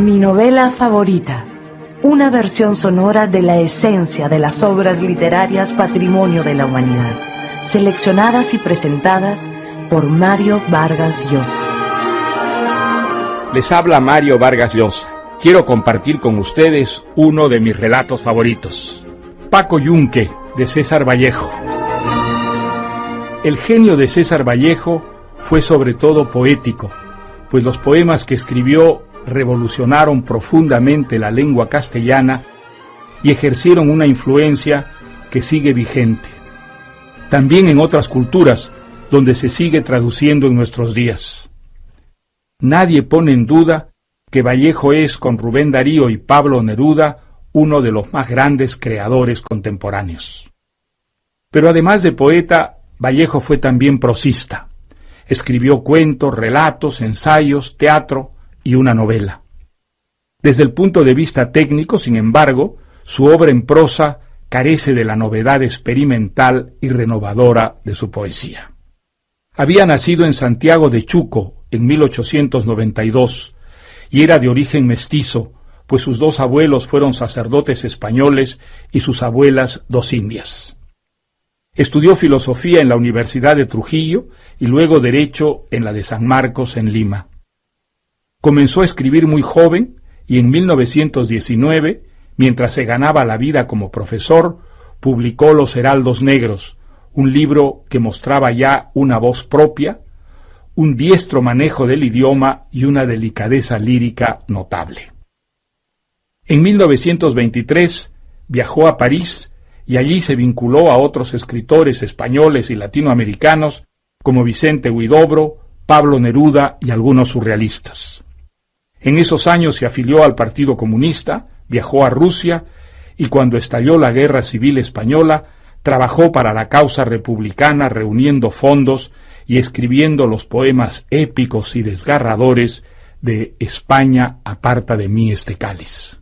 Mi novela favorita. Una versión sonora de la esencia de las obras literarias patrimonio de la humanidad, seleccionadas y presentadas por Mario Vargas Llosa. Les habla Mario Vargas Llosa. Quiero compartir con ustedes uno de mis relatos favoritos. Paco Yunque, de César Vallejo. El genio de César Vallejo fue sobre todo poético, pues los poemas que escribió revolucionaron profundamente la lengua castellana y ejercieron una influencia que sigue vigente. También en otras culturas, donde se sigue traduciendo en nuestros días. Nadie pone en duda que Vallejo es, con Rubén Darío y Pablo Neruda, uno de los más grandes creadores contemporáneos. Pero además de poeta, Vallejo fue también prosista. Escribió cuentos, relatos, ensayos, teatro y una novela. Desde el punto de vista técnico, sin embargo, su obra en prosa carece de la novedad experimental y renovadora de su poesía. Había nacido en Santiago de Chuco en 1892 y era de origen mestizo, pues sus dos abuelos fueron sacerdotes españoles y sus abuelas dos indias. Estudió filosofía en la Universidad de Trujillo y luego derecho en la de San Marcos en Lima. Comenzó a escribir muy joven y en 1919, mientras se ganaba la vida como profesor, publicó Los Heraldos Negros, un libro que mostraba ya una voz propia, un diestro manejo del idioma y una delicadeza lírica notable. En 1923 viajó a París y allí se vinculó a otros escritores españoles y latinoamericanos como Vicente Huidobro, Pablo Neruda y algunos surrealistas. En esos años se afilió al Partido Comunista, viajó a Rusia y cuando estalló la Guerra Civil Española, trabajó para la causa republicana reuniendo fondos y escribiendo los poemas épicos y desgarradores de España aparta de mí este cáliz.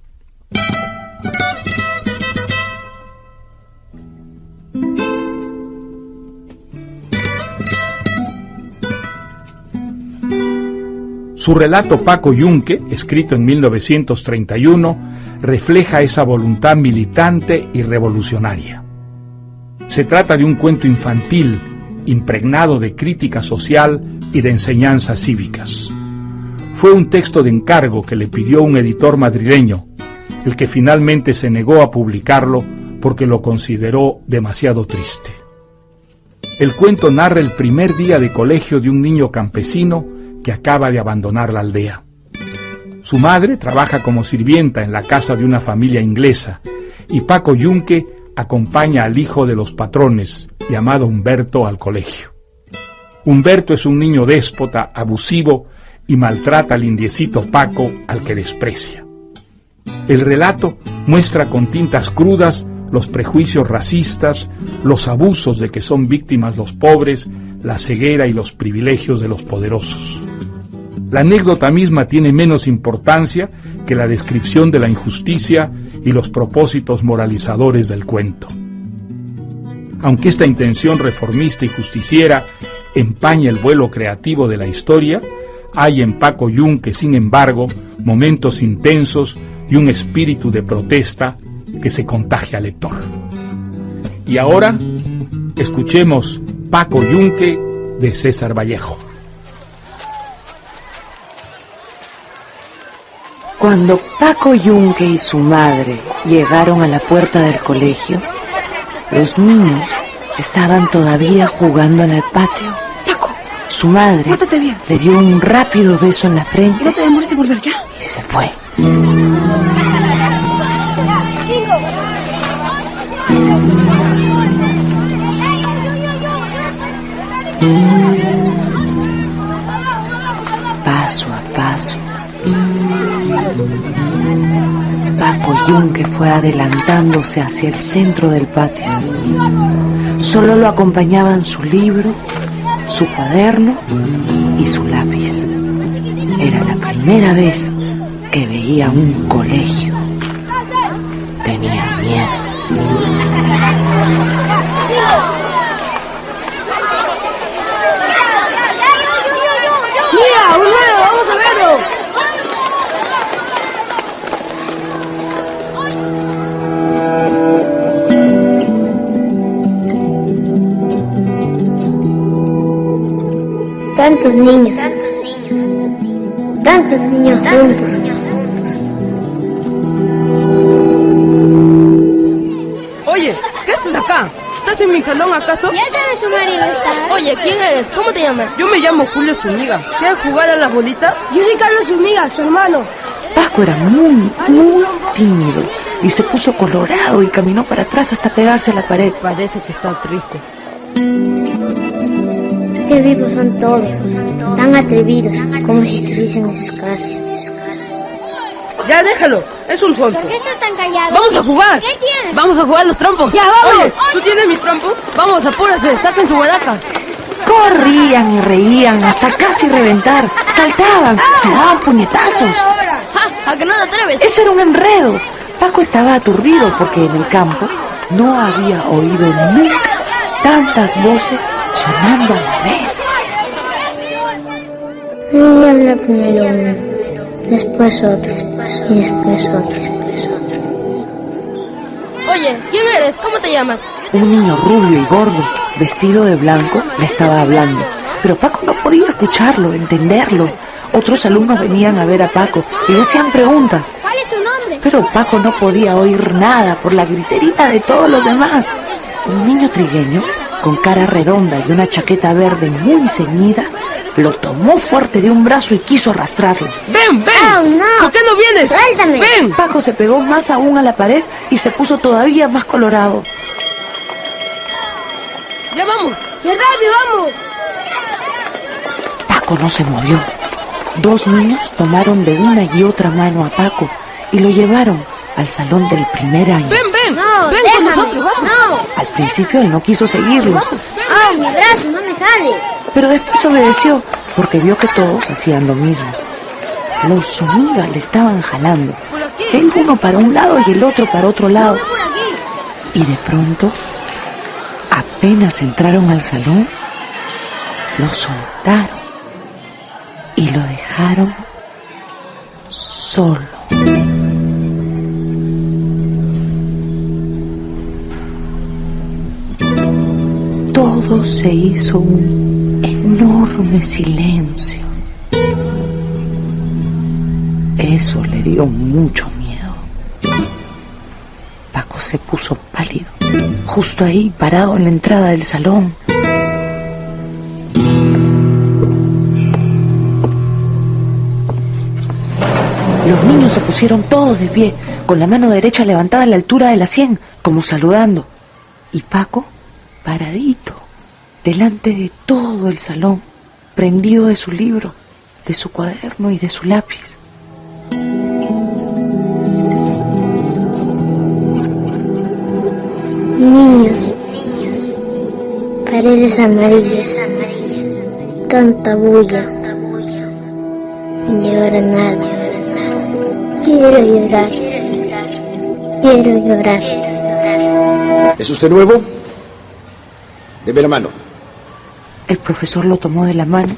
Su relato Paco Yunque, escrito en 1931, refleja esa voluntad militante y revolucionaria. Se trata de un cuento infantil, impregnado de crítica social y de enseñanzas cívicas. Fue un texto de encargo que le pidió un editor madrileño, el que finalmente se negó a publicarlo porque lo consideró demasiado triste. El cuento narra el primer día de colegio de un niño campesino acaba de abandonar la aldea. Su madre trabaja como sirvienta en la casa de una familia inglesa y Paco Yunque acompaña al hijo de los patrones, llamado Humberto, al colegio. Humberto es un niño déspota, abusivo y maltrata al indiecito Paco al que desprecia. El relato muestra con tintas crudas los prejuicios racistas, los abusos de que son víctimas los pobres, la ceguera y los privilegios de los poderosos. La anécdota misma tiene menos importancia que la descripción de la injusticia y los propósitos moralizadores del cuento. Aunque esta intención reformista y justiciera empaña el vuelo creativo de la historia, hay en Paco Yunque, sin embargo, momentos intensos y un espíritu de protesta que se contagia al lector. Y ahora, escuchemos Paco Yunque de César Vallejo. Cuando Paco Yunque y su madre llegaron a la puerta del colegio, los niños estaban todavía jugando en el patio. Paco, su madre bien. le dio un rápido beso en la frente. No te demores en volver ya. Y se fue. Paco Yunque fue adelantándose hacia el centro del patio. Solo lo acompañaban su libro, su cuaderno y su lápiz. Era la primera vez que veía un colegio. Tantos niños. Tantos niños juntos. Oye, ¿qué haces acá? ¿Estás en mi salón acaso? ¿Ya sabes sumar y restar? Oye, ¿quién eres? ¿Cómo te llamas? Yo me llamo Julio Zuniga. ¿Quieres jugar a las bolitas? Yo soy Carlos Zuniga, su hermano. Paco era muy, muy tímido y se puso colorado y caminó para atrás hasta pegarse a la pared. Parece que está triste. Vivos son todos, tan atrevidos, como si estuviesen en sus casas. Ya déjalo, es un tonto. ¿Por qué estás tan callado? ¡Vamos a jugar! ¿Qué tienes? ¡Vamos a jugar los trompos! ¡Ya, vamos! Oye, ¿tú tienes mi trompo? Vamos, apúrase, saquen su baraja. Corrían y reían hasta casi reventar. Saltaban, se daban puñetazos. ¡Ja! ¿A que no te atreves? Eso era un enredo. Paco estaba aturdido porque en el campo no había oído nunca tantas voces sonando a la vez. Y primero uno, después otro, y después otro, después otro. Oye, ¿quién eres? ¿Cómo te llamas? Un niño rubio y gordo, vestido de blanco, le estaba hablando. Pero Paco no podía escucharlo, entenderlo. Otros alumnos venían a ver a Paco y le hacían preguntas. ¿Cuál es tu nombre? Pero Paco no podía oír nada por la gritería de todos los demás. Un niño trigueño, con cara redonda y una chaqueta verde muy ceñida, lo tomó fuerte de un brazo y quiso arrastrarlo. ¡Ven, ven! Oh, no. ¿Por qué no vienes? Suéltame. ¡Ven! Paco se pegó más aún a la pared y se puso todavía más colorado. ¡Ya vamos! ¡Ya rápido, vamos! Paco no se movió. Dos niños tomaron de una y otra mano a Paco y lo llevaron al salón del primer año. ¡Ven, ven! No, ¡Ven déjame. con nosotros, vamos! No. Al principio él no quiso seguirlos, ¡Ah, mi brazo! ¡No me jales! pero después obedeció porque vio que todos hacían lo mismo. Los Zuniga le estaban jalando. El uno para un lado y el otro para otro lado. Y de pronto, apenas entraron al salón, lo soltaron y lo dejaron solo. Se hizo un enorme silencio. Eso le dio mucho miedo. Paco se puso pálido, justo ahí, parado en la entrada del salón. Los niños se pusieron todos de pie, con la mano derecha levantada a la altura de la sien, como saludando. Y Paco, paradito, delante de todo el salón, prendido de su libro, de su cuaderno y de su lápiz. Niños. Paredes amarillas. Tanta bulla. Ahora nada. Quiero llorar. Quiero llorar. ¿Es usted nuevo? Deme la mano. El profesor lo tomó de la mano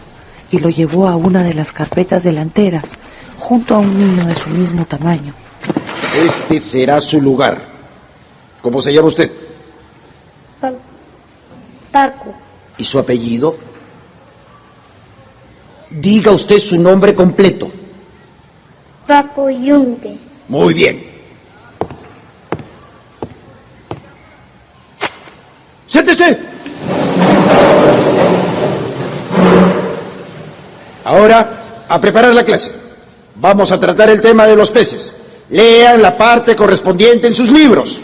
y lo llevó a una de las carpetas delanteras, junto a un niño de su mismo tamaño. Este será su lugar. ¿Cómo se llama usted? Pa- Paco. ¿Y su apellido? Diga usted su nombre completo. Paco Yunque. Muy bien. ¡Siéntese! Ahora, a preparar la clase. Vamos a tratar el tema de los peces. Lean la parte correspondiente en sus libros.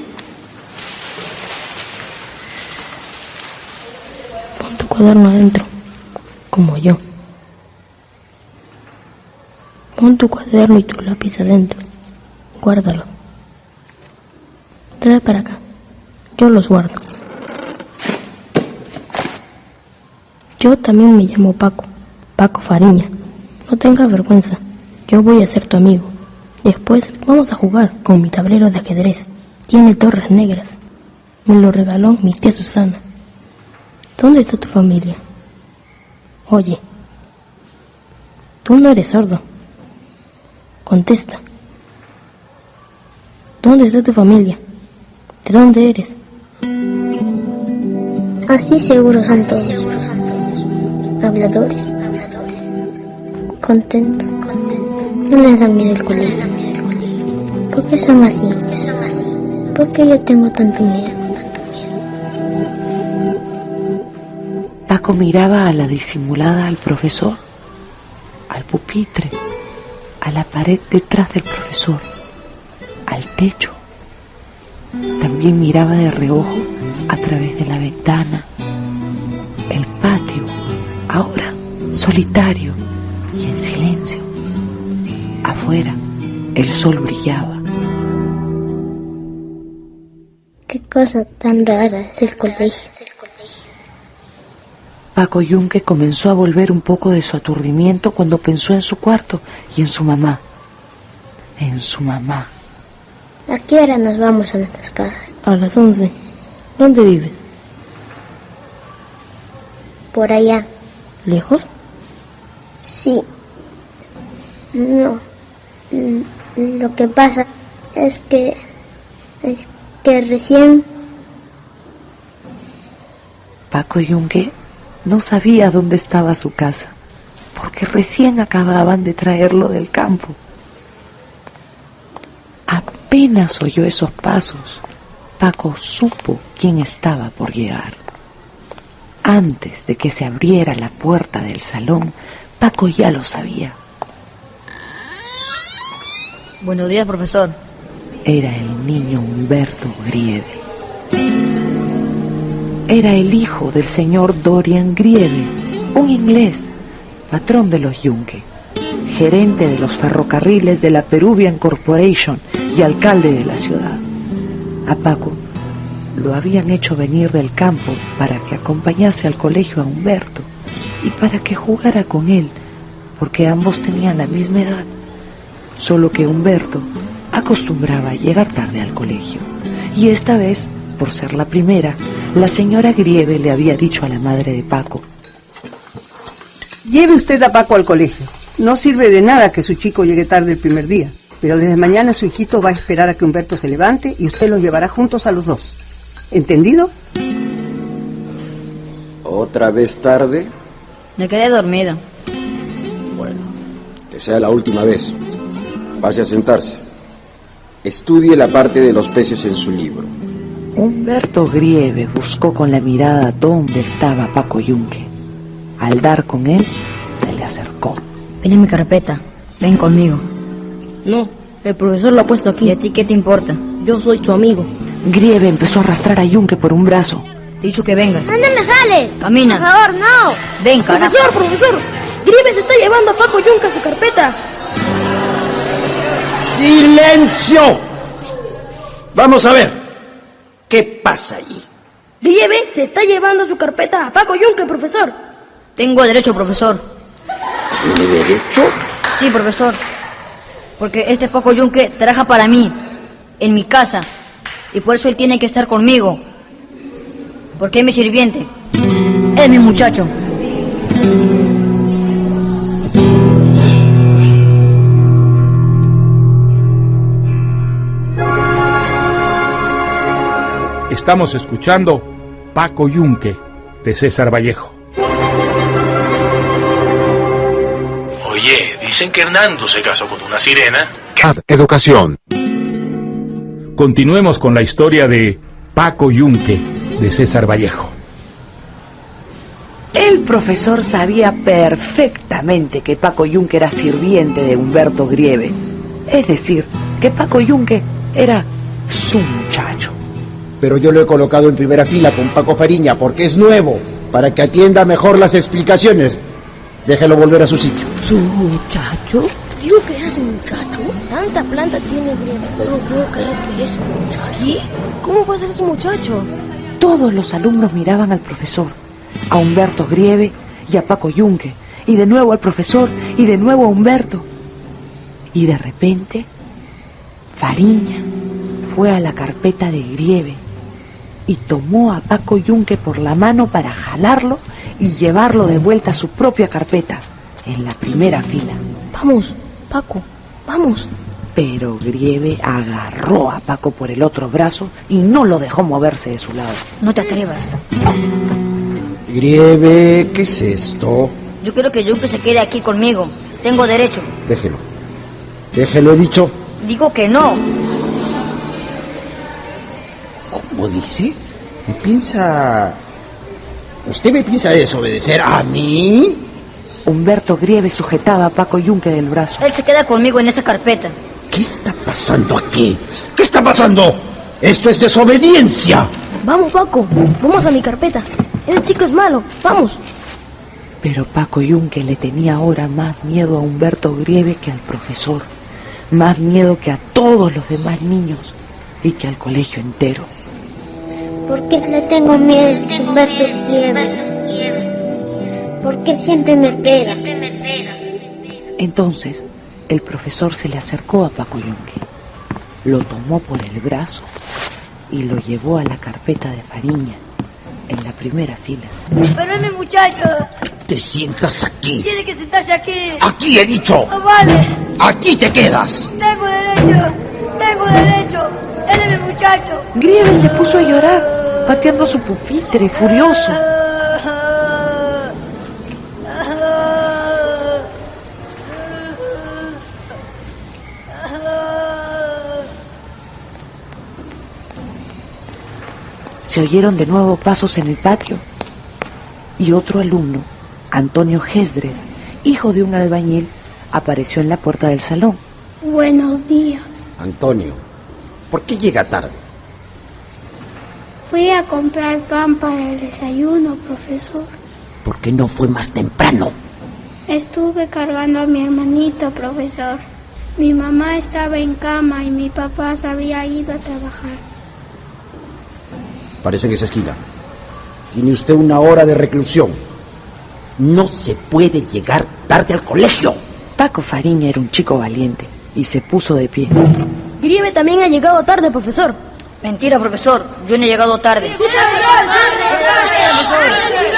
Pon tu cuaderno adentro, como yo. Pon tu cuaderno y tu lápiz adentro. Guárdalo. Trae para acá. Yo los guardo. Yo también me llamo Paco. Paco Fariña. No tengas vergüenza. Yo voy a ser tu amigo. Después vamos a jugar con mi tablero de ajedrez. Tiene torres negras. Me lo regaló mi tía Susana. ¿Dónde está tu familia? Oye, tú no eres sordo. Contesta. ¿Dónde está tu familia? ¿De dónde eres? Así seguro son todos. Habladores. contentos, contentos. No les da miedo el colegio. ¿Por qué son así? ¿Por qué yo tengo tanto miedo? Paco miraba a la disimulada al profesor, al pupitre, a la pared detrás del profesor, al techo. También miraba de reojo a través de la ventana, ahora solitario y en silencio. Afuera, el sol brillaba. Qué cosa tan rara es el colegio. Paco Yunque comenzó a volver un poco de su aturdimiento cuando pensó en su cuarto y en su mamá. En su mamá. ¿A qué hora nos vamos a nuestras casas? A las once. ¿Dónde vives? Por allá. ¿Lejos? Sí. No. Lo que pasa es que... Es que recién... Paco Yunque no sabía dónde estaba su casa, porque recién acababan de traerlo del campo. Apenas oyó esos pasos, Paco supo quién estaba por llegar. Antes de que se abriera la puerta del salón, Paco ya lo sabía. Buenos días, profesor. Era el niño Humberto Grieve. Era el hijo del señor Dorian Grieve, un inglés, patrón de los Yunque, gerente de los ferrocarriles de la Peruvian Corporation y alcalde de la ciudad. A Paco lo habían hecho venir del campo para que acompañase al colegio a Humberto y para que jugara con él, porque ambos tenían la misma edad, solo que Humberto acostumbraba a llegar tarde al colegio. Y esta vez, por ser la primera, la señora Grieve le había dicho a la madre de Paco, Lleve usted a Paco al colegio. No sirve de nada que su chico llegue tarde el primer día, pero desde mañana su hijito va a esperar a que Humberto se levante y usted los llevará juntos a los dos. ¿Entendido? ¿Otra vez tarde? Me quedé dormido. Bueno, que sea la última vez. Pase a sentarse. Estudie la parte de los peces en su libro. Humberto Grieve buscó con la mirada dónde estaba Paco Yunque. Al dar con él, se le acercó. Ven en mi carpeta. Ven conmigo. No, el profesor lo ha puesto ¿Y aquí. a ti qué te importa? Yo soy tu amigo. Grieve empezó a arrastrar a Yunque por un brazo. Te he dicho que vengas. ¿Dónde me jales? Camina. Por favor, no. Ven, carajo. Profesor, profesor. Grieve se está llevando a Paco Yunca a su carpeta. ¡Silencio! Vamos a ver. ¿Qué pasa allí? Grieve se está llevando su carpeta a Paco Yunque, profesor. Tengo derecho, profesor. ¿Tiene derecho? Sí, profesor. Porque este Paco Yunque trabaja para mí, en mi casa. Y por eso él tiene que estar conmigo. Porque es mi sirviente. Es mi muchacho. Estamos escuchando Paco Yunque de César Vallejo. Oye, dicen que Hernando se casó con una sirena. Educación. Continuemos con la historia de Paco Yunque de César Vallejo. El profesor sabía perfectamente que Paco Yunque era sirviente de Humberto Grieve. Es decir, que Paco Yunque era su muchacho. Pero yo lo he colocado en primera fila con Paco Fariña porque es nuevo, para que atienda mejor las explicaciones. Déjelo volver a su sitio. ¿Su muchacho? Digo que era su muchacho. Tanta planta tiene Grieve. No puedo creer que es su muchacho. ¿Qué? ¿Cómo va a ser su muchacho? Todos los alumnos miraban al profesor, a Humberto Grieve y a Paco Yunque, y de nuevo al profesor y de nuevo a Humberto. Y de repente, Fariña fue a la carpeta de Grieve y tomó a Paco Yunque por la mano para jalarlo y llevarlo de vuelta a su propia carpeta, en la primera fila. Vamos, Paco, vamos. Pero Grieve agarró a Paco por el otro brazo y no lo dejó moverse de su lado. No te atrevas. Grieve, ¿qué es esto? Yo quiero que Yunque se quede aquí conmigo. Tengo derecho. Déjelo. Déjelo, he dicho. Digo que no. ¿Cómo dice? ¿Me piensa... ¿Usted me piensa desobedecer a mí? Humberto Grieve sujetaba a Paco Yunque del brazo. Él se queda conmigo en esa carpeta. ¿Qué está pasando aquí? ¿Qué está pasando? Esto es desobediencia. Vamos, Paco. Vamos a mi carpeta. Ese chico es malo. Vamos. Pero Paco Yunque le tenía ahora más miedo a Humberto Grieve que al profesor. Más miedo que a todos los demás niños y que al colegio entero. ¿Por qué le tengo miedo a Humberto Grieve? ¿Por qué siempre me pega? Entonces, el profesor se le acercó a Paco Yunque, lo tomó por el brazo y lo llevó a la carpeta de Fariña, en la primera fila. Pero es mi muchacho. Te sientas aquí. Tiene que sentarse aquí. Aquí he dicho. No vale. Aquí te quedas. Tengo derecho. Tengo derecho. Él es mi muchacho. Grieve se puso a llorar, pateando su pupitre, furioso. Se oyeron de nuevo pasos en el patio y otro alumno, Antonio Gesdres, hijo de un albañil, apareció en la puerta del salón. Buenos días. Antonio, ¿por qué llega tarde? Fui a comprar pan para el desayuno, profesor. ¿Por qué no fue más temprano? Estuve cargando a mi hermanito, profesor. Mi mamá estaba en cama y mi papá se había ido a trabajar. Parece en esa esquina. Tiene usted una hora de reclusión. No se puede llegar tarde al colegio. Paco Fariña era un chico valiente y se puso de pie. Grieve también ha llegado tarde, profesor. Mentira, profesor. Yo no he llegado tarde.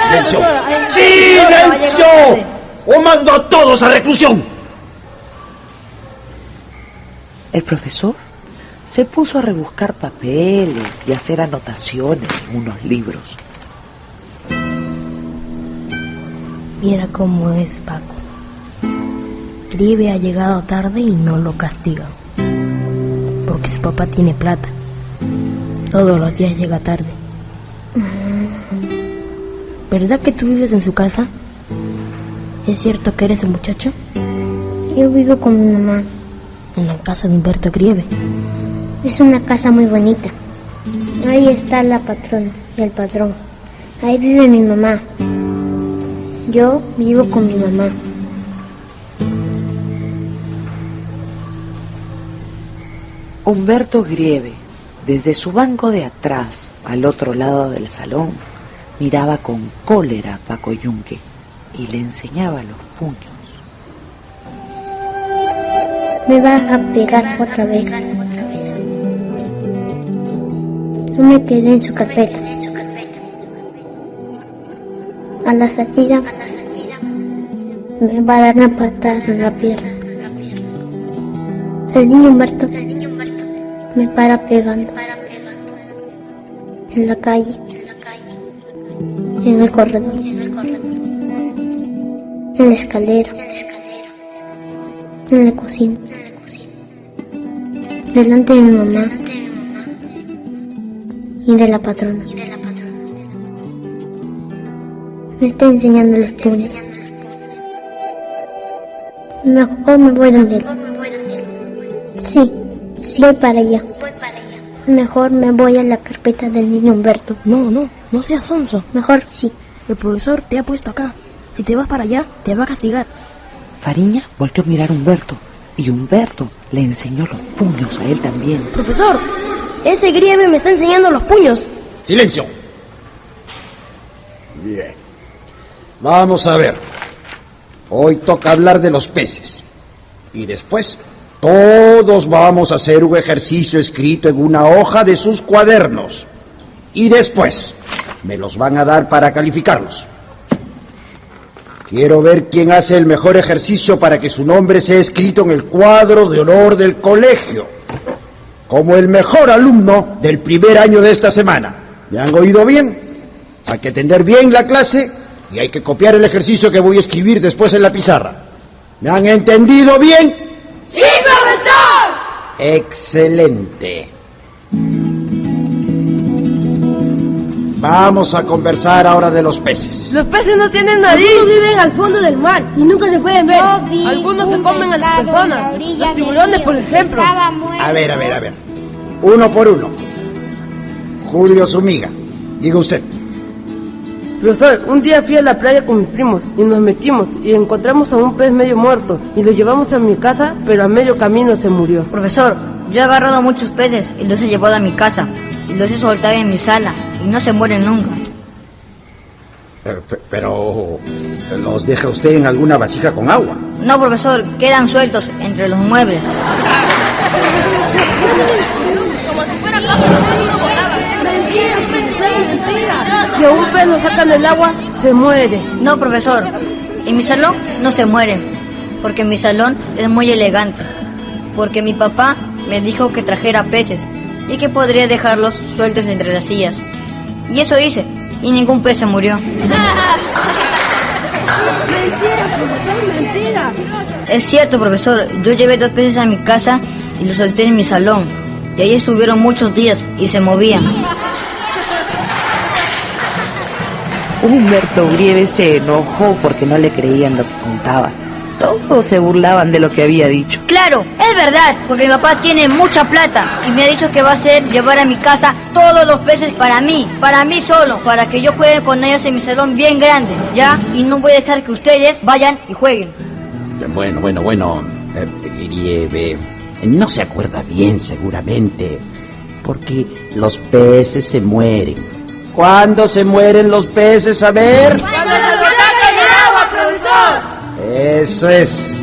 ¡Silencio! ¡Silencio! ¡O mando a todos a reclusión! El profesor se puso a rebuscar papeles y a hacer anotaciones en unos libros. Mira cómo es Paco. Grieve ha llegado tarde y no lo castigan. Porque su papá tiene plata. Todos los días llega tarde. ¿Verdad que tú vives en su casa? ¿Es cierto que eres un muchacho? Yo vivo con mi mamá. En la casa de Humberto Grieve. Es una casa muy bonita. Ahí está la patrona y el patrón. Ahí vive mi mamá. Yo vivo con mi mamá. Humberto Grieve, desde su banco de atrás, al otro lado del salón, miraba con cólera a Paco Yunque y le enseñaba los puños. Me vas a pegar otra vez. Me quedé en su carpeta. A la salida me va a dar una patada en la pierna. El niño Humberto me para pegando. En la calle. En el corredor. En la escalera. En la cocina. Delante de mi mamá. Y de la patrona. Me está enseñando los puños. Mejor me voy donde él. Sí, voy para allá. Mejor me voy a la carpeta del niño Humberto. No, no, no seas sonso. Mejor sí. El profesor te ha puesto acá. Si te vas para allá, te va a castigar. Fariña volvió a mirar a Humberto y Humberto le enseñó los puños a él también. Profesor, ese grieve me está enseñando los puños. ¡Silencio! Bien. Vamos a ver. Hoy toca hablar de los peces. Y después, todos vamos a hacer un ejercicio escrito en una hoja de sus cuadernos. Y después, me los van a dar para calificarlos. Quiero ver quién hace el mejor ejercicio para que su nombre sea escrito en el cuadro de honor del colegio. Como el mejor alumno del primer año de esta semana. ¿Me han oído bien? Hay que atender bien la clase y hay que copiar el ejercicio que voy a escribir después en la pizarra. ¿Me han entendido bien? ¡Sí, profesor! Excelente. Vamos a conversar ahora de los peces. Los peces no tienen nariz. Algunos viven al fondo del mar y nunca se pueden ver. Algunos se comen a las personas. Los tiburones, por ejemplo. A ver, a ver, a ver. Uno por uno. Julio Zumiga, diga usted. Profesor, un día fui a la playa con mis primos y nos metimos y encontramos a un pez medio muerto y lo llevamos a mi casa, pero a medio camino se murió. Profesor, yo he agarrado muchos peces y los he llevado a mi casa y los he soltado en mi sala y no se mueren nunca. Pero, pero, ¿los deja usted en alguna vasija con agua? No, profesor, quedan sueltos entre los muebles. Como si fuera Y a un pez lo sacan del agua, se muere. No, profesor, en mi salón no se mueren, porque mi salón es muy elegante, porque mi papá me dijo que trajera peces y que podría dejarlos sueltos entre las sillas. Y eso hice, y ningún pez se murió. Mentira, profesor, mentira. Es cierto, profesor, yo llevé dos peces a mi casa y los solté en mi salón. Y ahí estuvieron muchos días y se movían. Humberto Grieve se enojó porque no le creían lo que contaba. Todos se burlaban de lo que había dicho. Claro, es verdad, porque mi papá tiene mucha plata y me ha dicho que va a hacer llevar a mi casa todos los peces para mí, para mí solo, para que yo juegue con ellos en mi salón bien grande, ¿ya? Y no voy a dejar que ustedes vayan y jueguen. Bueno, bueno, bueno. eh, Grieve, no se acuerda bien seguramente, porque los peces se mueren. ¿Cuándo se mueren los peces? A ver. ¡Cuando se saca el agua, profesor! Eso es.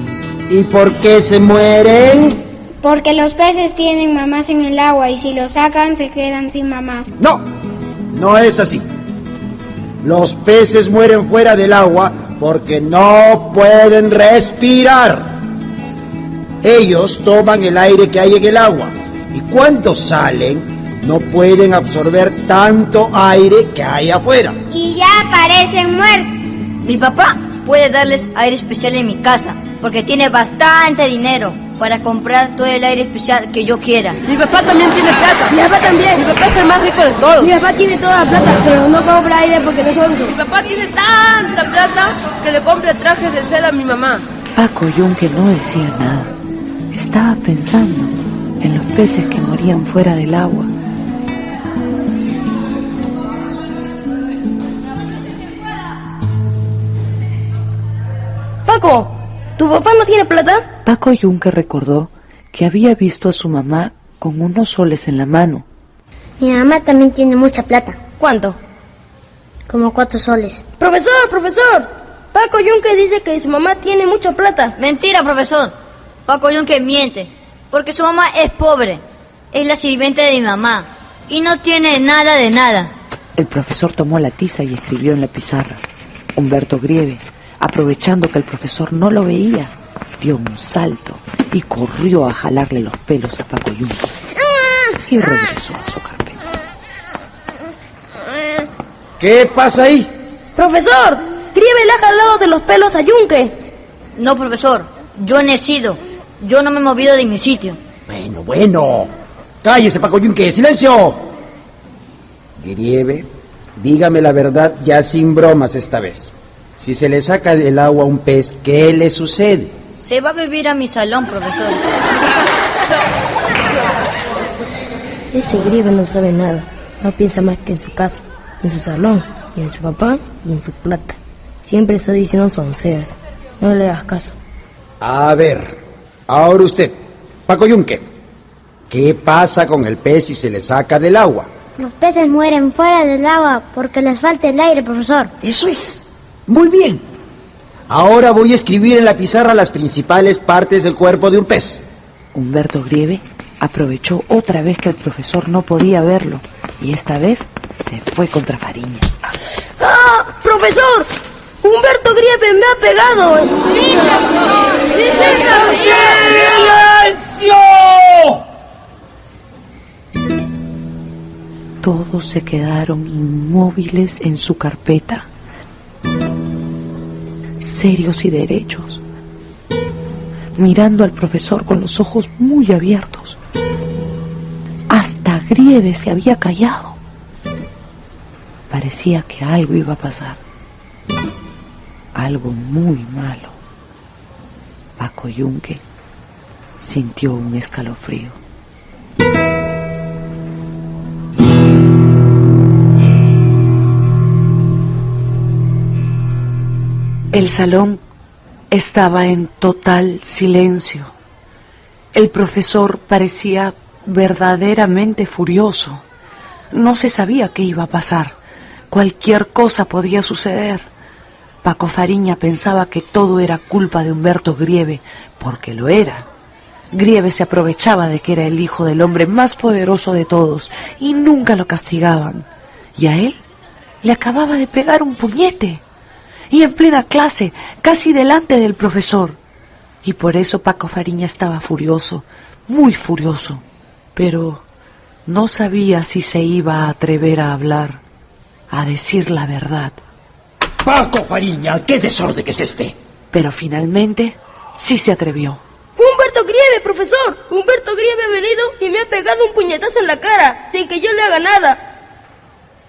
¿Y por qué se mueren? Porque los peces tienen mamás en el agua y si los sacan se quedan sin mamás. No, no es así. Los peces mueren fuera del agua porque no pueden respirar. Ellos toman el aire que hay en el agua y cuando salen no pueden absorber tanto aire que hay afuera. Y ya aparecen muertos. Mi papá puede darles aire especial en mi casa, porque tiene bastante dinero para comprar todo el aire especial que yo quiera. Mi papá también tiene plata. Mi papá también. Mi papá es el más rico de todos. Mi papá tiene toda la plata, pero no compra aire porque no usa. Mi papá tiene tanta plata que le compra trajes de seda a mi mamá. Paco Yunque no decía nada. Estaba pensando en los peces que morían fuera del agua. Paco, ¿tu papá no tiene plata? Paco Yunque recordó que había visto a su mamá con unos soles en la mano. Mi mamá también tiene mucha plata, ¿Cuánto? como cuatro soles. Profesor, profesor. Paco Yunque dice que su mamá tiene mucha plata. Mentira, profesor. Paco Yunque miente, porque su mamá es pobre. Es la sirvienta de mi mamá y no tiene nada de nada. El profesor tomó la tiza y escribió en la pizarra. Humberto Grieve, aprovechando que el profesor no lo veía, dio un salto y corrió a jalarle los pelos a Paco Yunque. Y regresó a su carpeta. ¿Qué pasa ahí? Profesor, Grieve le ha jalado de los pelos a Yunque. No, profesor, yo he nacido. Yo no me he movido de mi sitio. Bueno, bueno. Cállese, Paco Yunque. ¡Silencio! Grieve, dígame la verdad ya sin bromas esta vez. Si se le saca del agua un pez, ¿qué le sucede? Se va a vivir a mi salón, profesor. Ese Grieve no sabe nada. No piensa más que en su casa, en su salón, y en su papá y en su plata. Siempre está diciendo sonceras. No le hagas caso. A ver, ahora usted, Paco Yunque, ¿qué pasa con el pez si se le saca del agua? Los peces mueren fuera del agua porque les falta el aire, profesor. Eso es. Muy bien. Ahora voy a escribir en la pizarra las principales partes del cuerpo de un pez. Humberto Grieve aprovechó otra vez que el profesor no podía verlo y esta vez se fue contra Fariña. ¡Ah! ¡Profesor! ¡Humberto Grieve me ha pegado! ¡Sí, profesor! ¡Sí, Todos se quedaron inmóviles en su carpeta, serios y derechos. mirando al profesor con los ojos muy abiertos. Hasta Grieve se había callado. Parecía que algo iba a pasar. Algo muy malo. Paco Yunque sintió un escalofrío. El salón estaba en total silencio. El profesor parecía verdaderamente furioso. No se sabía qué iba a pasar. Cualquier cosa podía suceder. Paco Fariña pensaba que todo era culpa de Humberto Grieve, porque lo era. Grieve se aprovechaba de que era el hijo del hombre más poderoso de todos y nunca lo castigaban. Y a él le acababa de pegar un puñete. Y en plena clase, casi delante del profesor. Y por eso Paco Fariña estaba furioso, muy furioso. Pero no sabía si se iba a atrever a hablar, a decir la verdad. Paco Fariña, qué desorden que es este. Pero finalmente sí se atrevió. Fue Humberto Grieve, profesor. Humberto Grieve ha venido y me ha pegado un puñetazo en la cara, sin que yo le haga nada.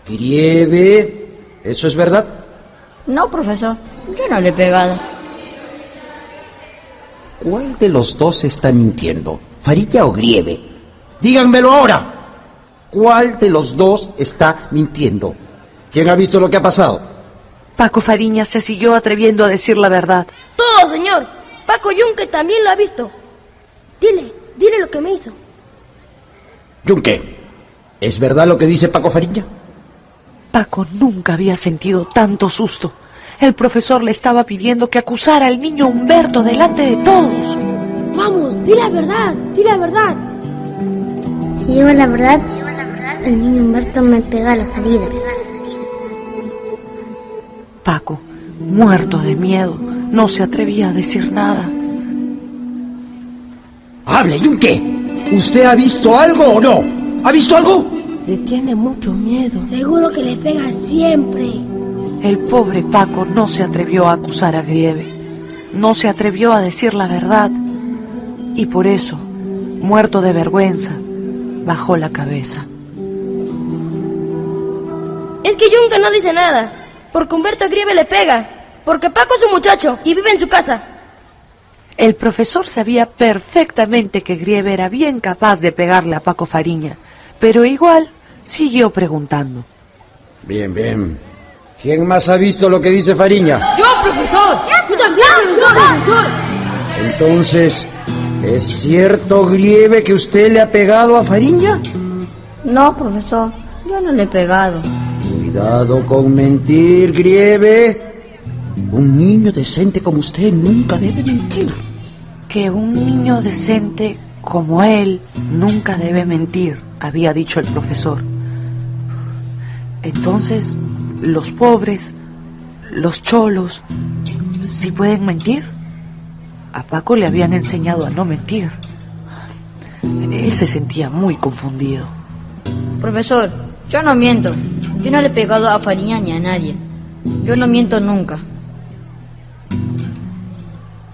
Grieve, ¿eso es verdad? No, profesor, yo no le he pegado. ¿Cuál de los dos está mintiendo? ¿Farilla o Grieve? Díganmelo ahora. ¿Cuál de los dos está mintiendo? ¿Quién ha visto lo que ha pasado? Paco Fariña se siguió atreviendo a decir la verdad. Todo, señor. Paco Yunque también lo ha visto. Dile, dile lo que me hizo. Yunque, ¿es verdad lo que dice Paco Fariña? Paco nunca había sentido tanto susto. El profesor le estaba pidiendo que acusara al niño Humberto delante de todos. Vamos, di la verdad, di la verdad. Si digo la verdad, el niño Humberto me pega a la salida. Paco, muerto de miedo, no se atrevía a decir nada. ¡Hable, Yunque! ¿Usted ha visto algo o no? ¿Ha visto algo? Le tiene mucho miedo. Seguro que le pega siempre. El pobre Paco no se atrevió a acusar a Grieve. No se atrevió a decir la verdad. Y por eso, muerto de vergüenza, bajó la cabeza. Es que Yunque no dice nada, porque Humberto Grieve le pega, porque Paco es un muchacho y vive en su casa. El profesor sabía perfectamente que Grieve era bien capaz de pegarle a Paco Fariña, pero igual siguió preguntando. Bien, bien. ¿Quién más ha visto lo que dice Fariña? Yo, profesor. Yo también, profesor. Entonces, ¿es cierto, Grieve, que usted le ha pegado a Fariña? No, profesor, yo no le he pegado. Cuidado con mentir, Grieve. Un niño decente como usted nunca debe mentir. Que un niño decente como él nunca debe mentir, había dicho el profesor. Entonces, los pobres, los cholos, ¿sí pueden mentir? A Paco le habían enseñado a no mentir. Él se sentía muy confundido. Profesor, yo no miento. Yo no le he pegado a Fariña ni a nadie. Yo no miento nunca.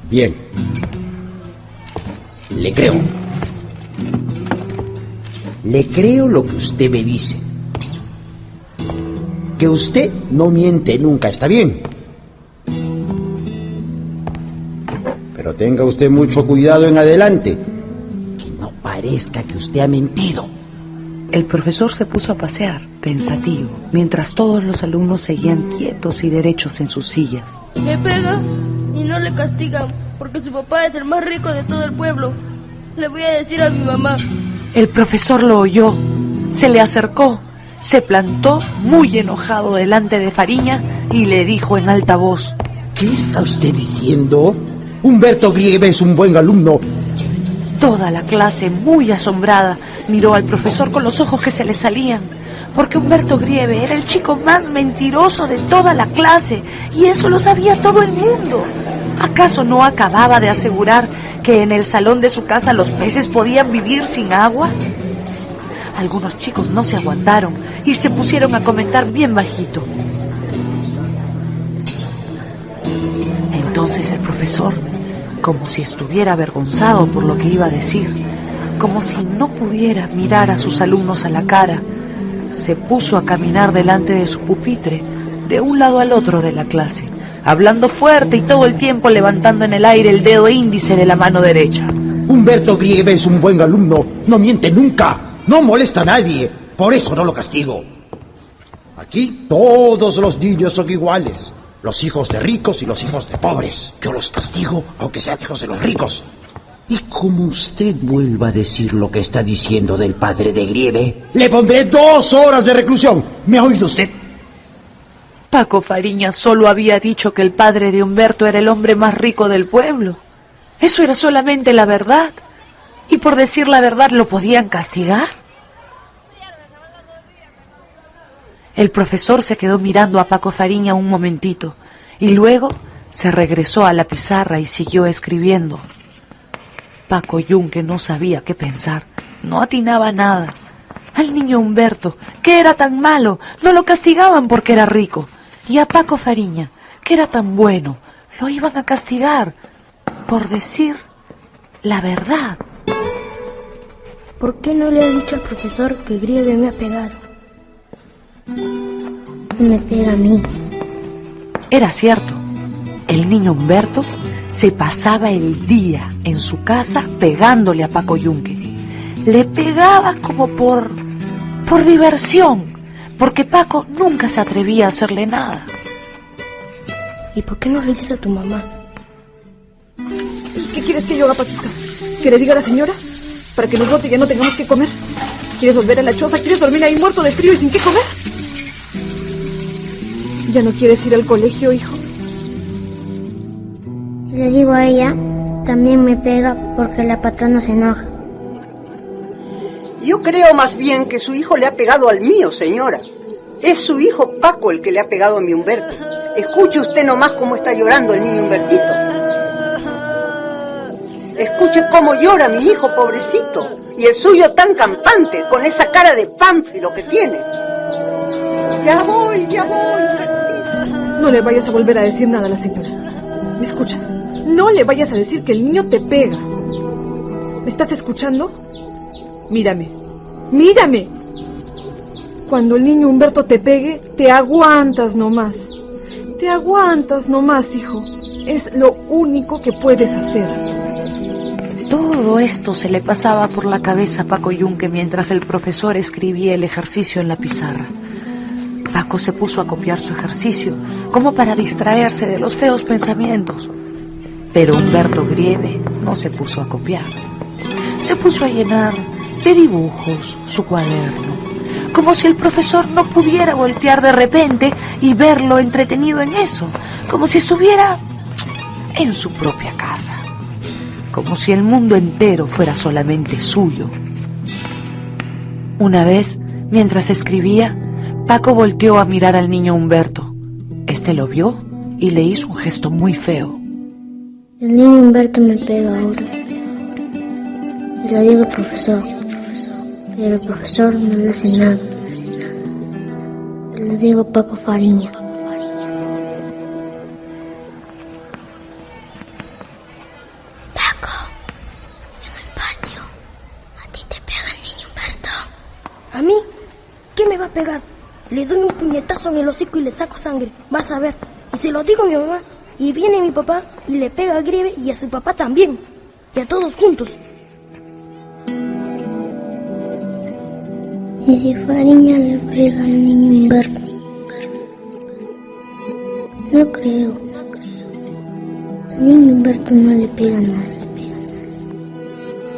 Bien. Le creo. Le creo lo que usted me dice. Que usted no miente nunca, está bien. Pero tenga usted mucho cuidado en adelante. Que no parezca que usted ha mentido. El profesor se puso a pasear, pensativo, mientras todos los alumnos seguían quietos y derechos en sus sillas. Me pega y no le castigan porque su papá es el más rico de todo el pueblo. Le voy a decir a mi mamá. El profesor lo oyó, se le acercó, se plantó muy enojado delante de Fariña y le dijo en alta voz, ¿Qué está usted diciendo? Humberto Grieve es un buen alumno. Toda la clase, muy asombrada, miró al profesor con los ojos que se le salían, porque Humberto Grieve era el chico más mentiroso de toda la clase, y eso lo sabía todo el mundo. ¿Acaso no acababa de asegurar que en el salón de su casa los peces podían vivir sin agua? Algunos chicos no se aguantaron y se pusieron a comentar bien bajito. Entonces el profesor como si estuviera avergonzado por lo que iba a decir, como si no pudiera mirar a sus alumnos a la cara, se puso a caminar delante de su pupitre, de un lado al otro de la clase, hablando fuerte y todo el tiempo levantando en el aire el dedo índice de la mano derecha. Humberto Grieve es un buen alumno, no miente nunca, no molesta a nadie, por eso no lo castigo. Aquí todos los niños son iguales, los hijos de ricos y los hijos de pobres. Yo los castigo, aunque sean hijos de los ricos. Y como usted vuelva a decir lo que está diciendo del padre de Grieve, le pondré dos horas de reclusión. ¿Me ha oído usted? Paco Fariña solo había dicho que el padre de Humberto era el hombre más rico del pueblo. Eso era solamente la verdad. Y por decir la verdad lo podían castigar. El profesor se quedó mirando a Paco Fariña un momentito y luego se regresó a la pizarra y siguió escribiendo. Paco Yunque no sabía qué pensar, no atinaba nada. Al niño Humberto, que era tan malo, no lo castigaban porque era rico. Y a Paco Fariña, que era tan bueno, lo iban a castigar por decir la verdad. ¿Por qué no le ha dicho al profesor que Grieve me ha pegado? Me pega a mí. Era cierto. El niño Humberto se pasaba el día en su casa pegándole a Paco Yunque. Le pegaba como por por diversión, porque Paco nunca se atrevía a hacerle nada. ¿Y por qué no le dices a tu mamá? ¿Qué quieres que yo haga, Paquito? ¿Que le diga a la señora? Para que nos vote y ya no tengamos que comer. ¿Quieres volver a la choza? ¿Quieres dormir ahí muerto de frío y sin qué comer? ¿Ya no quieres ir al colegio, hijo? Si le digo a ella, también me pega porque la patrona se enoja. Yo creo más bien que su hijo le ha pegado al mío, señora. Es su hijo Paco el que le ha pegado a mi Humberto. Escuche usted nomás cómo está llorando el niño Humbertito. Escuche cómo llora mi hijo, pobrecito. Y el suyo tan campante, con esa cara de pánfilo que tiene. Ya voy, ya voy. No le vayas a volver a decir nada a la señora. ¿Me escuchas? No le vayas a decir que el niño te pega. ¿Me estás escuchando? Mírame. Mírame. Cuando el niño Humberto te pegue, te aguantas nomás. Te aguantas nomás, hijo. Es lo único que puedes hacer. Todo esto se le pasaba por la cabeza a Paco Yunque mientras el profesor escribía el ejercicio en la pizarra. Paco se puso a copiar su ejercicio, como para distraerse de los feos pensamientos. Pero Humberto Grieve no se puso a copiar. Se puso a llenar de dibujos su cuaderno, como si el profesor no pudiera voltear de repente y verlo entretenido en eso, como si estuviera en su propia casa, como si el mundo entero fuera solamente suyo. Una vez, mientras escribía, Paco volteó a mirar al niño Humberto. Este lo vio y le hizo un gesto muy feo. El niño Humberto me pega ahora. Le digo profesor, pero el profesor no le hace nada. Le digo Paco Fariña. En el hocico y le saco sangre. Vas a ver. Y se lo digo a mi mamá. Y viene mi papá y le pega a Grieve y a su papá también. Y a todos juntos. Y si Fariña le pega al niño Humberto. No creo. Al niño Humberto no le pega nada.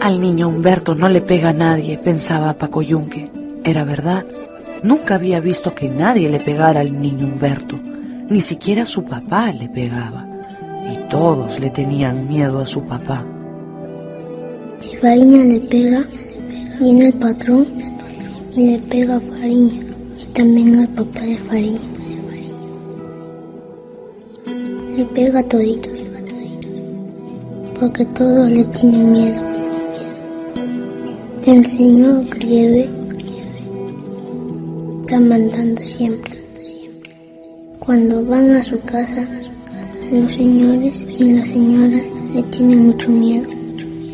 Al niño Humberto no le pega a nadie, pensaba Paco Yunque. Era verdad. Nunca había visto que nadie le pegara al niño Humberto. Ni siquiera su papá le pegaba. Y todos le tenían miedo a su papá. Si Fariña le pega, viene el patrón y le pega a Fariña. Y también al papá de Fariña. Le pega todito. Porque todos le tienen miedo. El señor Grieve está mandando siempre. Cuando van a su casa, los señores y las señoras le tienen mucho miedo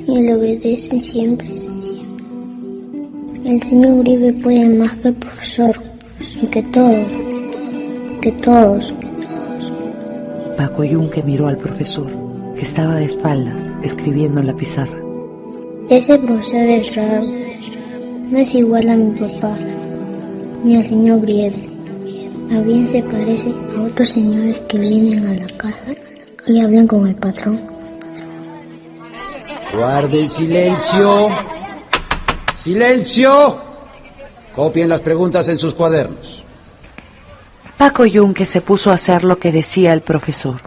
y le obedecen siempre. El señor Uribe puede más que el profesor y que todos, que todos. Paco Yunque miró al profesor, que estaba de espaldas, escribiendo en la pizarra. Ese profesor es raro. No es igual a mi papá, ni al señor Grieves. A bien se parece a otros señores que vienen a la casa y hablan con el patrón. Guarden silencio. ¡Silencio! Copien las preguntas en sus cuadernos. Paco Yunque se puso a hacer lo que decía el profesor.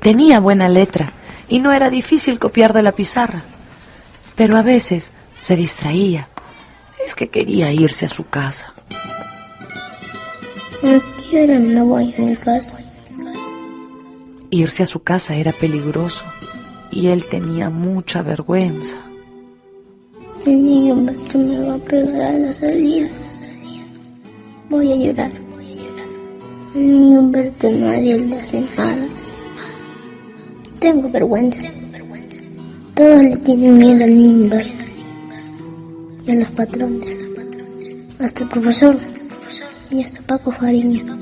Tenía buena letra y no era difícil copiar de la pizarra. Pero a veces se distraía. Es que quería irse a su casa. No quiero, me voy a mi casa. Irse a su casa era peligroso y él tenía mucha vergüenza. El niño Humberto me va a pegar a la salida. Voy a llorar. Al niño Humberto nadie le hace nada. Tengo vergüenza. Todos le tienen miedo al niño Humberto. Y a los patrones. Hasta el profesor. Y hasta Paco Fariña.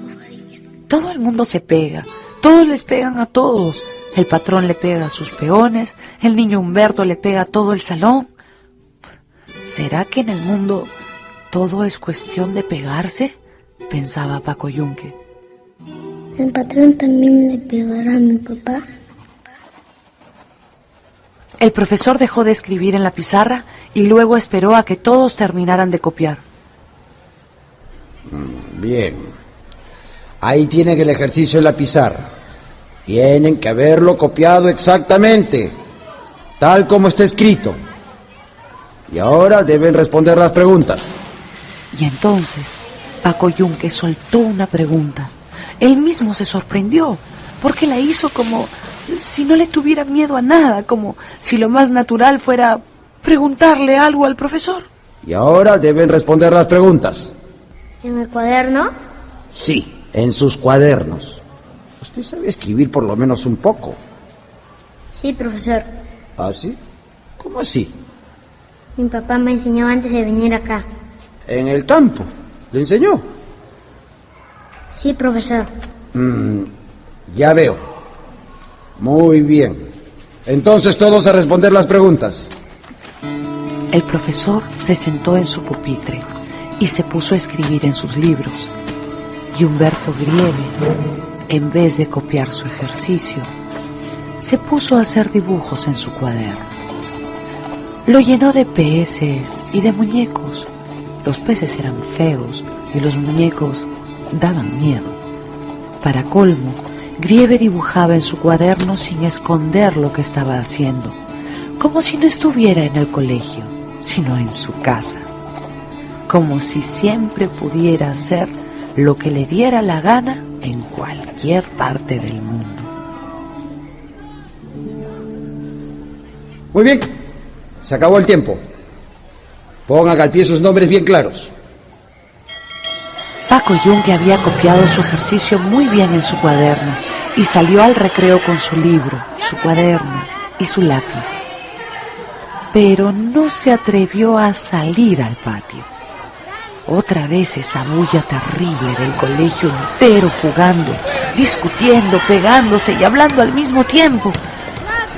Todo el mundo se pega. Todos les pegan a todos. El patrón le pega a sus peones. El niño Humberto le pega a todo el salón. ¿Será que en el mundo todo es cuestión de pegarse? Pensaba Paco Yunque. El patrón también le pegará a mi papá. El profesor dejó de escribir en la pizarra y luego esperó a que todos terminaran de copiar. Bien. Ahí tienen el ejercicio en la pizarra. Tienen que haberlo copiado exactamente, tal como está escrito. Y ahora deben responder las preguntas. Y entonces Paco Yunque soltó una pregunta. Él mismo se sorprendió, porque la hizo como si no le tuviera miedo a nada, como si lo más natural fuera preguntarle algo al profesor. Y ahora deben responder las preguntas. ¿En el cuaderno? Sí, en sus cuadernos. Usted sabe escribir por lo menos un poco. Sí, profesor. ¿Ah, sí? ¿Cómo así? Mi papá me enseñó antes de venir acá. En el campo. ¿Le enseñó? Sí, profesor. Mm, ya veo. Muy bien. Entonces todos a responder las preguntas. El profesor se sentó en su pupitre y se puso a escribir en sus libros. Y Humberto Grieve, en vez de copiar su ejercicio, se puso a hacer dibujos en su cuaderno. Lo llenó de peces y de muñecos. Los peces eran feos y los muñecos daban miedo. Para colmo, Grieve dibujaba en su cuaderno sin esconder lo que estaba haciendo, como si no estuviera en el colegio, sino en su casa, como si siempre pudiera hacer lo que le diera la gana en cualquier parte del mundo. Muy bien. Se acabó el tiempo. Pongan al pie sus nombres bien claros. Paco Yunque había copiado su ejercicio muy bien en su cuaderno y salió al recreo con su libro, su cuaderno y su lápiz. Pero no se atrevió a salir al patio. Otra vez esa bulla terrible del colegio entero jugando, discutiendo, pegándose y hablando al mismo tiempo.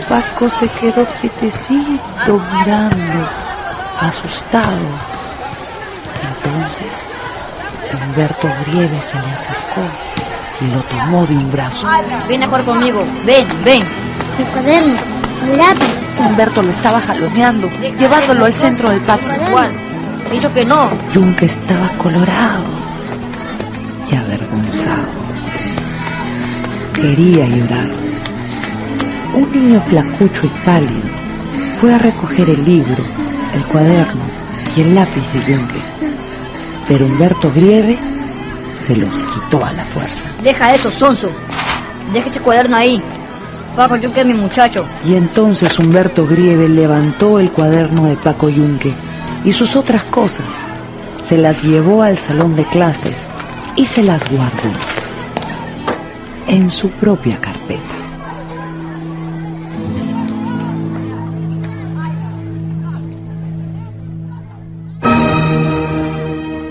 Paco se quedó quietecito mirando, asustado. Entonces, Humberto Grieve se le acercó y lo tomó de un brazo. Ven a jugar conmigo. Ven, ven. Mi cuaderno, mi lápiz. Humberto lo estaba jaloneando, llevándolo al centro del patio. He dicho que no. Yunque estaba colorado y avergonzado. Quería llorar. Un niño flacucho y pálido fue a recoger el libro, el cuaderno y el lápiz de Yunque. Pero Humberto Grieve se los quitó a la fuerza. Deja eso, Sonso. Deja ese cuaderno ahí. Paco Yunque es mi muchacho. Y entonces Humberto Grieve levantó el cuaderno de Paco Yunque y sus otras cosas, se las llevó al salón de clases y se las guardó en su propia carpeta.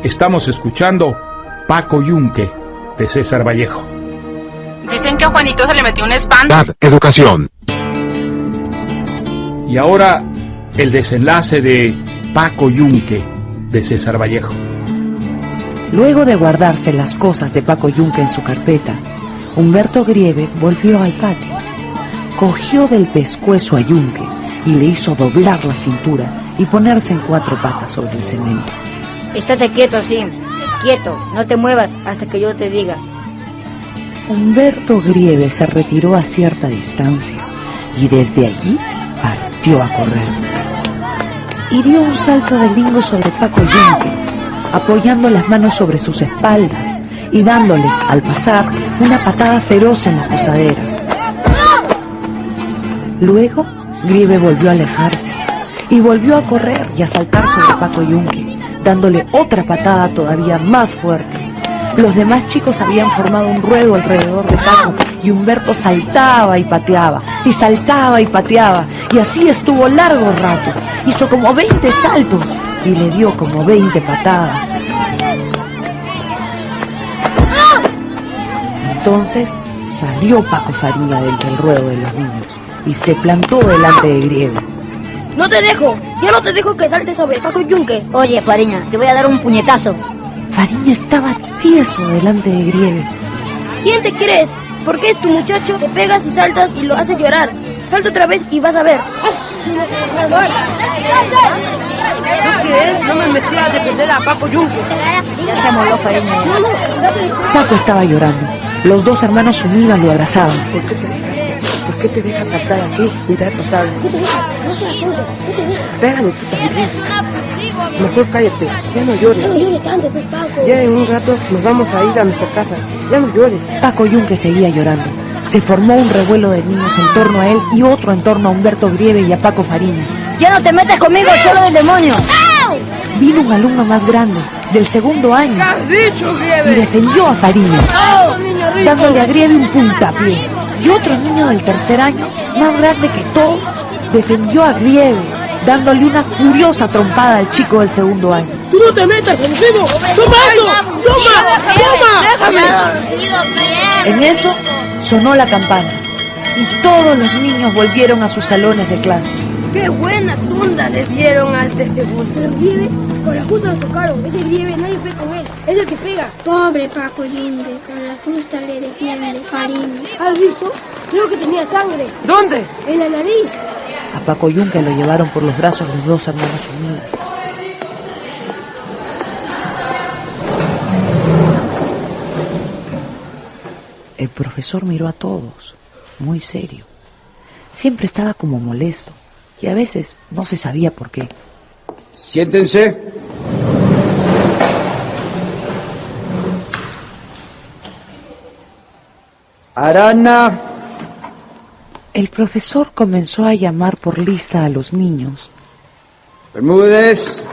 Estamos escuchando Paco Yunque de César Vallejo. Dicen que a Juanito se le metió un espanto. Educación. Y ahora el desenlace de Paco Yunque de César Vallejo. Luego de guardarse las cosas de Paco Yunque en su carpeta, Humberto Grieve volvió al patio. Cogió del pescuezo a Yunque y le hizo doblar la cintura y ponerse en cuatro patas sobre el cemento. Estate quieto así, quieto, no te muevas hasta que yo te diga. Humberto Grieve se retiró a cierta distancia y desde allí partió a correr. Y dio un salto de gringo sobre Paco Yunque, apoyando las manos sobre sus espaldas y dándole, al pasar, una patada feroz en las posaderas. Luego, Grieve volvió a alejarse y volvió a correr y a saltar sobre Paco Yunque, dándole otra patada todavía más fuerte. Los demás chicos habían formado un ruedo alrededor de Paco y Humberto saltaba y pateaba, y saltaba y pateaba, y así estuvo largo rato. Hizo como 20 saltos y le dio como 20 patadas. Entonces salió Paco Farina del del ruedo de los niños y se plantó delante de Griego. No te dejo, yo no te dejo que saltes sobre Paco Yunque. Oye, Fariña, te voy a dar un puñetazo. Fariña estaba tieso delante de Griego. ¿Quién te crees? Porque es tu muchacho, te pegas y saltas y lo haces llorar. Salta otra vez y vas a ver. No me metí a defender a Paco Yunque. Ya se moló Fariña. Paco estaba llorando. Los dos hermanos unidos lo abrazaban. ¿Por qué te dejas? ¿Por qué te dejas saltar así y dar patadas? ¿Qué te dejas? No seas cosa. ¿Qué te dejas? Pégale tú también. Mejor cállate, ya no llores. No llores tanto, pues, Paco. Ya en un rato nos vamos a ir a nuestra casa. Ya no llores. Paco Yunque seguía llorando. Se formó un revuelo de niños en torno a él y otro en torno a Humberto Grieve y a Paco Farina. Ya no te metas conmigo, cholo del demonio. Vino un alumno más grande, del segundo año, ¿Qué has dicho, y Grieve? defendió a Farina, dándole a Grieve un puntapié. Y otro niño del tercer año, más grande que todos, defendió a Grieve, dándole una furiosa trompada al chico del segundo año. ¡Tú no te metas conmigo! ¡Toma esto! ¡Toma! ¡Toma! ¡Déjame! En eso sonó la campana y todos los niños volvieron a sus salones de clase. ¡Qué buena tunda le dieron al de segundo! Pero Grieve, con la justa lo tocaron. Ese Grieve nadie pega con él. Es el que pega. Pobre Paco Yunque, con la justa le defiende Farina. ¿Has visto? Creo que tenía sangre. ¿Dónde? En la nariz. A Paco Yunque lo llevaron por los brazos los dos hermanos unidos. El profesor miró a todos, muy serio. Siempre estaba como molesto y a veces no se sabía por qué. Siéntense. Arana, El profesor comenzó a llamar por lista a los niños Bermúdez,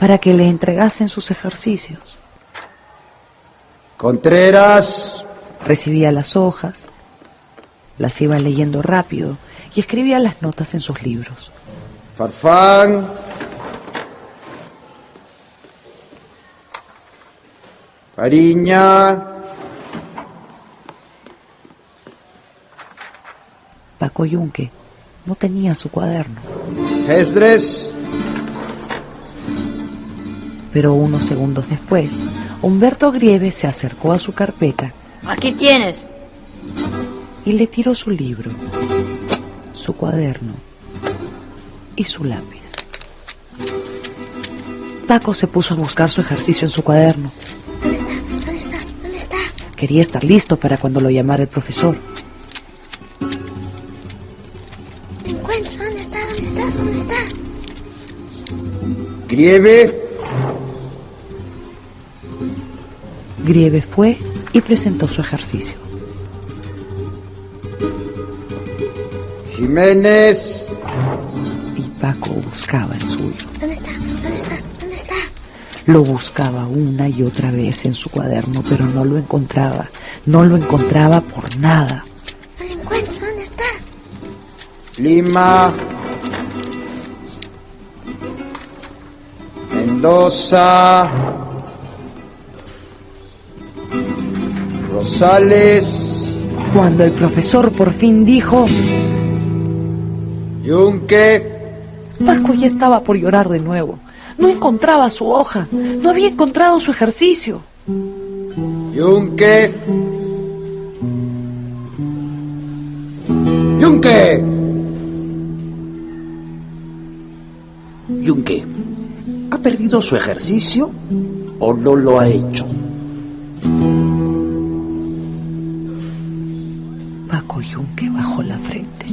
para que le entregasen sus ejercicios. Contreras, Recibía las hojas, las iba leyendo rápido y escribía las notas en sus libros. Farfán, Fariña, Paco Yunque no tenía su cuaderno, Esdres, pero unos segundos después, Humberto Grieve se acercó a su carpeta Aquí tienes. y le tiró su libro, su cuaderno y su lápiz. Paco se puso a buscar su ejercicio en su cuaderno. ¿Dónde está? ¿Dónde está? ¿Dónde está? Quería estar listo para cuando lo llamara el profesor. Te encuentro. ¿Dónde está? ¿Dónde está? ¿Dónde está? Grieve, Grieve fue y presentó su ejercicio. Jiménez, Y Paco buscaba el suyo. ¿Dónde está? ¿Dónde está? ¿Dónde está? Lo buscaba una y otra vez en su cuaderno, pero no lo encontraba. No lo encontraba por nada. No lo encuentro. ¿Dónde está? Lima, Mendoza, González. Cuando el profesor por fin dijo... Yunque. Paco ya estaba por llorar de nuevo. No encontraba su hoja. No había encontrado su ejercicio. Yunque. Yunque. Yunque. ¿Ha perdido su ejercicio o no lo ha hecho? Yunque bajó la frente.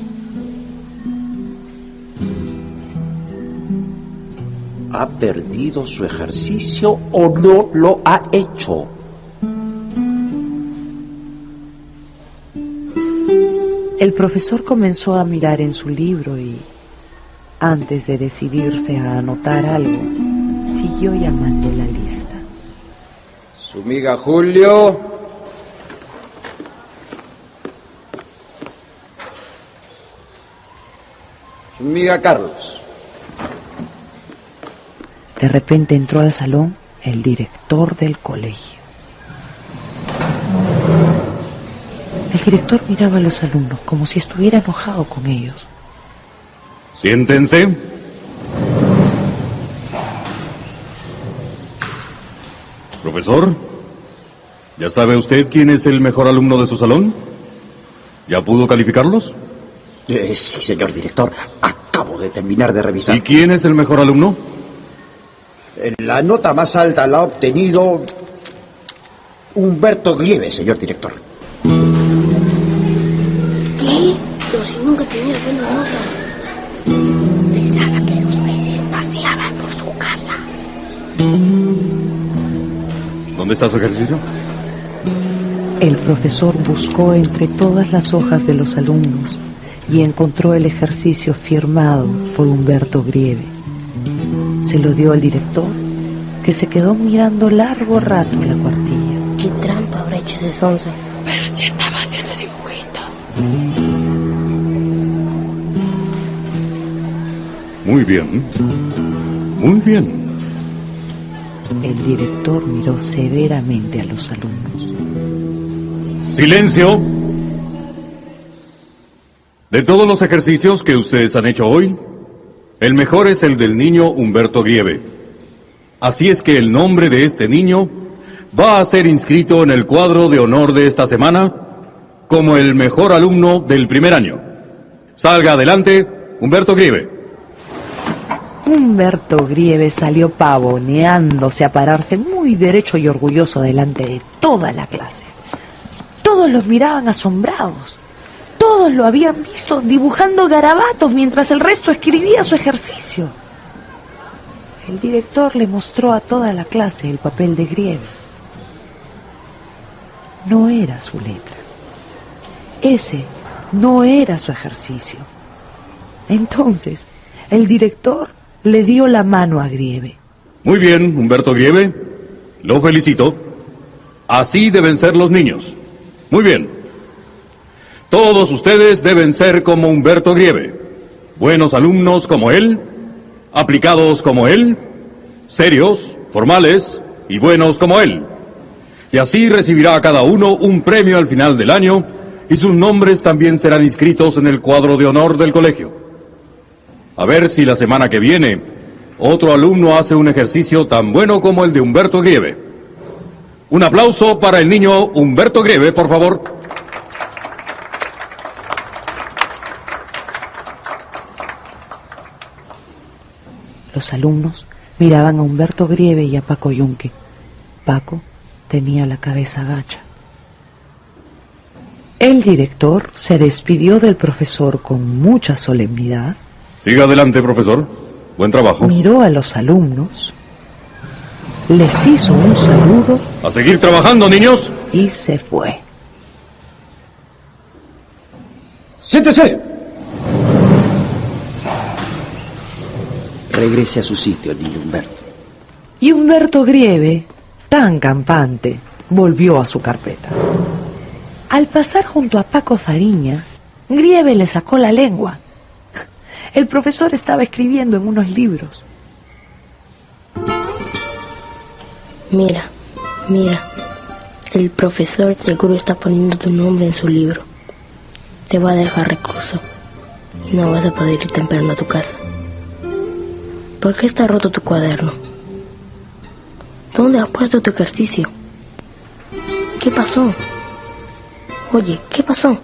¿Ha perdido su ejercicio o no lo ha hecho? El profesor comenzó a mirar en su libro y, antes de decidirse a anotar algo, siguió llamando la lista. Su amiga Julio. Su amiga Carlos. De repente entró al salón el director del colegio. El director miraba a los alumnos como si estuviera enojado con ellos. Siéntense. Profesor, ¿ya sabe usted quién es el mejor alumno de su salón? ¿Ya pudo calificarlos? Eh, sí, señor director. Acabo de terminar de revisar. ¿Y quién es el mejor alumno? La nota más alta la ha obtenido Humberto Grieve, señor director. ¿Qué? Pero si nunca tenía buenas notas. Pensaba que los peces paseaban por su casa. ¿Dónde está su ejercicio? El profesor buscó entre todas las hojas de los alumnos y encontró el ejercicio firmado por Humberto Grieve. Se lo dio al director, que se quedó mirando largo rato la cuartilla. ¿Qué trampa habrá hecho ese sonso? Pero ya estaba haciendo dibujito. Muy bien. Muy bien. El director miró severamente a los alumnos. Silencio. De todos los ejercicios que ustedes han hecho hoy, el mejor es el del niño Humberto Grieve. Así es que el nombre de este niño va a ser inscrito en el cuadro de honor de esta semana como el mejor alumno del primer año. Salga adelante, Humberto Grieve. Humberto Grieve salió pavoneándose a pararse muy derecho y orgulloso delante de toda la clase. Todos los miraban asombrados. Todos lo habían visto dibujando garabatos mientras el resto escribía su ejercicio. El director le mostró a toda la clase el papel de Grieve. No era su letra. Ese no era su ejercicio. Entonces, el director le dio la mano a Grieve. Muy bien, Humberto Grieve. Lo felicito. Así deben ser los niños. Muy bien. Todos ustedes deben ser como Humberto Grieve. Buenos alumnos como él, aplicados como él, serios, formales y buenos como él. Y así recibirá cada uno un premio al final del año y sus nombres también serán inscritos en el cuadro de honor del colegio. A ver si la semana que viene otro alumno hace un ejercicio tan bueno como el de Humberto Grieve. Un aplauso para el niño Humberto Grieve, por favor. Los alumnos miraban a Humberto Grieve y a Paco Yunque. Paco tenía la cabeza gacha. El director se despidió del profesor con mucha solemnidad, Siga adelante, profesor. Buen trabajo. miró a los alumnos, les hizo un saludo A seguir trabajando, niños. y se fue. ¡Siéntese! Regrese a su sitio, niño Humberto. Y Humberto Grieve, tan campante, volvió a su carpeta. Al pasar junto a Paco Fariña, Grieve le sacó la lengua. El profesor estaba escribiendo en unos libros. Mira, mira. El profesor seguro está poniendo tu nombre en su libro. Te va a dejar recluso y no vas a poder ir temprano a tu casa. ¿Por qué está roto tu cuaderno? ¿Dónde has puesto tu ejercicio? ¿Qué pasó? Oye, ¿qué pasó?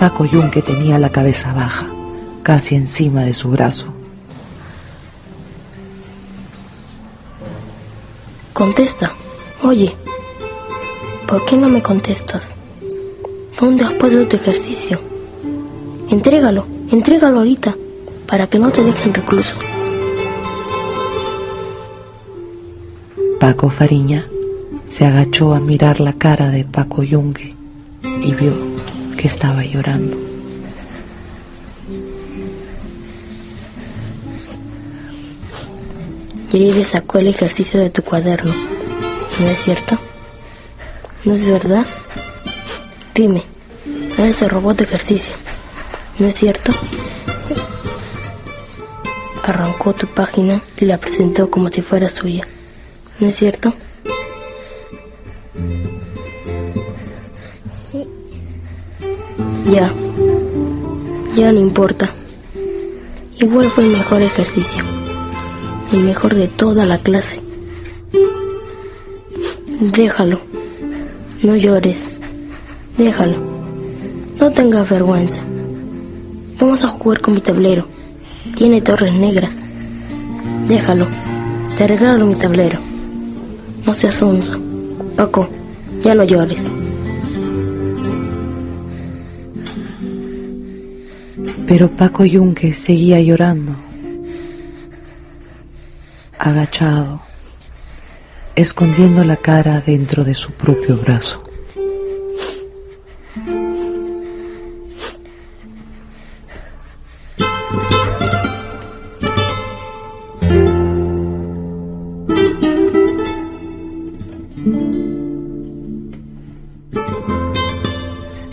Paco Yunque tenía la cabeza baja, casi encima de su brazo. Contesta. Oye, ¿por qué no me contestas? ¿Dónde has puesto tu ejercicio? Entrégalo, entrégalo ahorita, para que no te dejen recluso. Paco Fariña se agachó a mirar la cara de Paco Yunque y vio que estaba llorando. Yeribe sacó el ejercicio de tu cuaderno. ¿No es cierto? ¿No es verdad? Dime, él se robó tu ejercicio. ¿No es cierto? Sí. Arrancó tu página y la presentó como si fuera suya. ¿No es cierto? Sí. Ya. Ya no importa. Igual fue el mejor ejercicio. El mejor de toda la clase. Déjalo. No llores. Déjalo. No tengas vergüenza. Vamos a jugar con mi tablero. Tiene torres negras. Déjalo. Te regalo mi tablero. No seas sonso. Paco, ya no llores. Pero Paco Yunque seguía llorando, agachado, escondiendo la cara dentro de su propio brazo.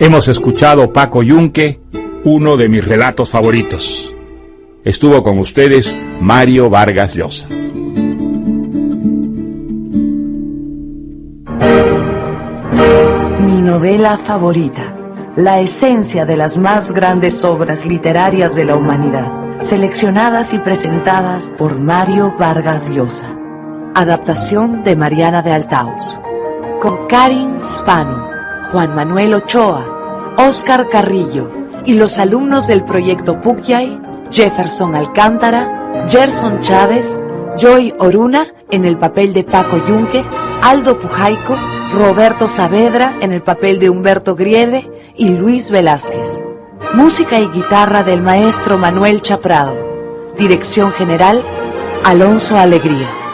Hemos escuchado Paco Yunque, uno de mis relatos favoritos. Estuvo con ustedes Mario Vargas Llosa. Mi novela favorita, la esencia de las más grandes obras literarias de la humanidad, seleccionadas y presentadas por Mario Vargas Llosa. Adaptación de Mariana de Altaus. Con Karin Spano, Juan Manuel Ochoa, Oscar Carrillo y los alumnos del proyecto Pukyay, Jefferson Alcántara, Gerson Chávez, Joy Oruna en el papel de Paco Yunque, Aldo Pujaico, Roberto Saavedra en el papel de Humberto Grieve y Luis Velázquez. Música y guitarra del maestro Manuel Chaprado. Dirección general, Alonso Alegría.